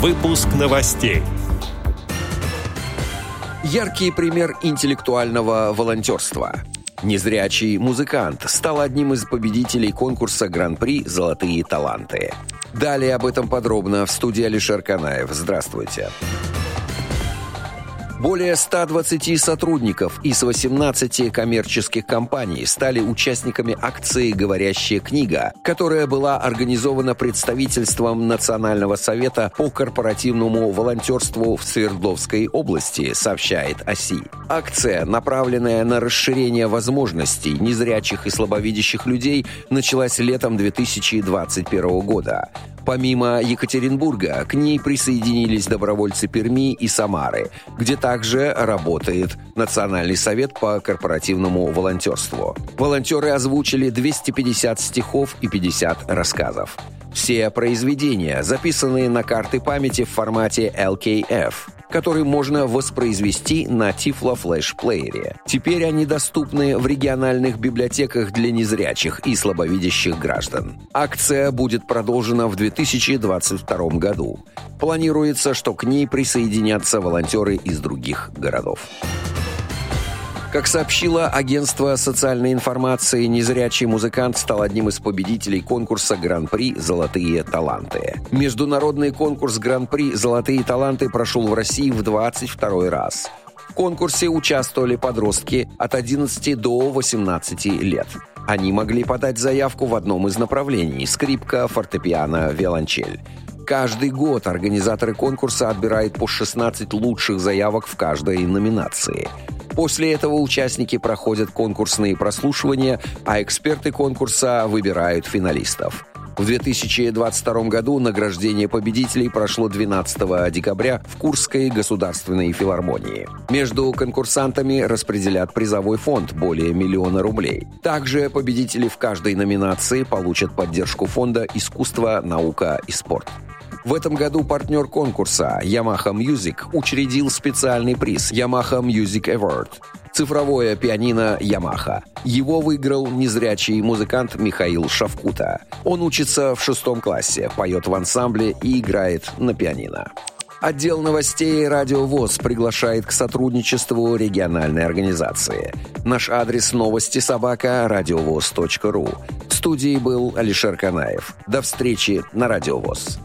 Выпуск новостей. Яркий пример интеллектуального волонтерства. Незрячий музыкант стал одним из победителей конкурса Гран-при «Золотые таланты». Далее об этом подробно в студии Алишер Канаев. Здравствуйте. Здравствуйте. Более 120 сотрудников из 18 коммерческих компаний стали участниками акции «Говорящая книга», которая была организована представительством Национального совета по корпоративному волонтерству в Свердловской области, сообщает ОСИ. Акция, направленная на расширение возможностей незрячих и слабовидящих людей, началась летом 2021 года. Помимо Екатеринбурга, к ней присоединились добровольцы Перми и Самары, где также работает Национальный совет по корпоративному волонтерству. Волонтеры озвучили 250 стихов и 50 рассказов. Все произведения, записанные на карты памяти в формате LKF – который можно воспроизвести на Tiflo Flash плеере. Теперь они доступны в региональных библиотеках для незрячих и слабовидящих граждан. Акция будет продолжена в 2022 году. Планируется, что к ней присоединятся волонтеры из других городов. Как сообщило агентство социальной информации, незрячий музыкант стал одним из победителей конкурса Гран-при «Золотые таланты». Международный конкурс Гран-при «Золотые таланты» прошел в России в 22 раз. В конкурсе участвовали подростки от 11 до 18 лет. Они могли подать заявку в одном из направлений – скрипка, фортепиано, виолончель. Каждый год организаторы конкурса отбирают по 16 лучших заявок в каждой номинации – После этого участники проходят конкурсные прослушивания, а эксперты конкурса выбирают финалистов. В 2022 году награждение победителей прошло 12 декабря в Курской государственной филармонии. Между конкурсантами распределят призовой фонд более миллиона рублей. Также победители в каждой номинации получат поддержку фонда «Искусство, наука и спорт». В этом году партнер конкурса Yamaha Music учредил специальный приз Yamaha Music Award – цифровое пианино Yamaha. Его выиграл незрячий музыкант Михаил Шавкута. Он учится в шестом классе, поет в ансамбле и играет на пианино. Отдел новостей «Радио ВОЗ» приглашает к сотрудничеству региональной организации. Наш адрес новости собака радиовоз.ру. В студии был Алишер Канаев. До встречи на «Радио ВОЗ».